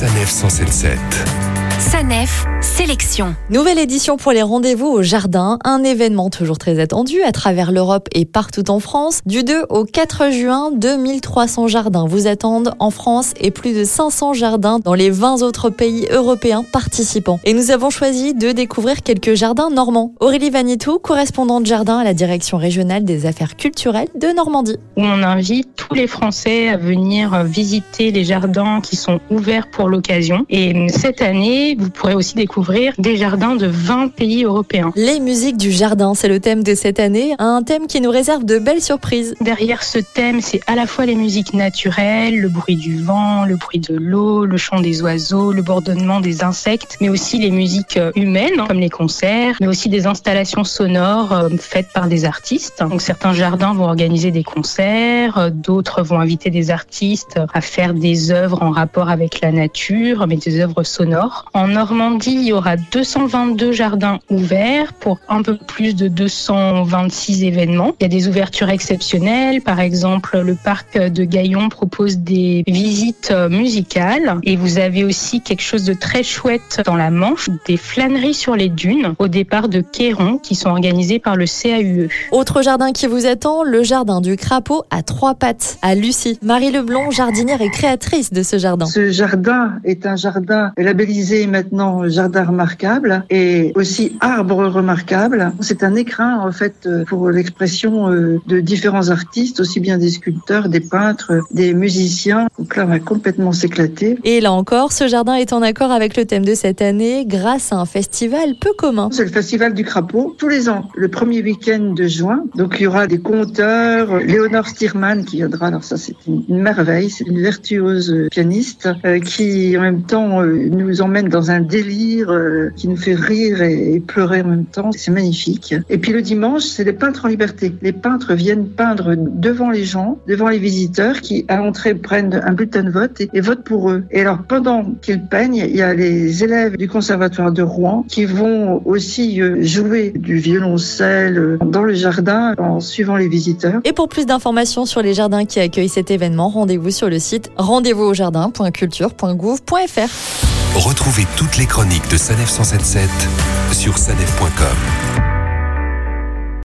Sanef 177. Sanef Sélection. Nouvelle édition pour les rendez-vous au jardin, un événement toujours très attendu à travers l'Europe et partout en France. Du 2 au 4 juin, 2300 jardins vous attendent en France et plus de 500 jardins dans les 20 autres pays européens participants. Et nous avons choisi de découvrir quelques jardins normands. Aurélie Vanitou, correspondante jardin à la direction régionale des affaires culturelles de Normandie. Où on invite tous les Français à venir visiter les jardins qui sont ouverts pour l'occasion. Et cette année, vous pourrez aussi découvrir des jardins de 20 pays européens. Les musiques du jardin, c'est le thème de cette année, un thème qui nous réserve de belles surprises. Derrière ce thème, c'est à la fois les musiques naturelles, le bruit du vent, le bruit de l'eau, le chant des oiseaux, le bourdonnement des insectes, mais aussi les musiques euh, humaines, comme les concerts, mais aussi des installations sonores euh, faites par des artistes. Donc certains jardins vont organiser des concerts, euh, d'autres vont inviter des artistes à faire des œuvres en rapport avec la nature, mais des œuvres sonores. En Normandie, il y aura 222 jardins ouverts pour un peu plus de 226 événements. Il y a des ouvertures exceptionnelles. Par exemple, le parc de Gaillon propose des visites musicales. Et vous avez aussi quelque chose de très chouette dans la Manche, des flâneries sur les dunes au départ de Quéron qui sont organisées par le CAUE. Autre jardin qui vous attend, le jardin du crapaud à trois pattes à Lucie. Marie Leblond, jardinière et créatrice de ce jardin. Ce jardin est un jardin labellisé maintenant jardin remarquable et aussi arbre remarquable. C'est un écrin en fait pour l'expression euh, de différents artistes, aussi bien des sculpteurs, des peintres, des musiciens. Donc là, on va complètement s'éclater. Et là encore, ce jardin est en accord avec le thème de cette année grâce à un festival peu commun. C'est le festival du crapaud tous les ans, le premier week-end de juin. Donc il y aura des conteurs, Léonore Stierman qui viendra. Alors ça, c'est une merveille. C'est une vertueuse pianiste euh, qui en même temps euh, nous emmène dans un délire euh, qui nous fait rire et, pleurer en même temps. C'est magnifique. Et puis le dimanche, c'est les peintres en liberté. Les peintres viennent peindre devant les gens, devant les visiteurs qui, à l'entrée, prennent un bulletin de vote et, votent pour eux. Et alors, pendant qu'ils peignent, il y a les élèves du conservatoire de Rouen qui vont aussi euh, jouer du violoncelle euh, dans le jardin en suivant les visiteurs. Et pour plus d'informations sur les jardins qui accueillent cet événement, rendez-vous sur le site rendez-vous au jardin.culture.gouv.fr. Retrouvez toutes les chroniques de Sanef 177 sur sanef.com.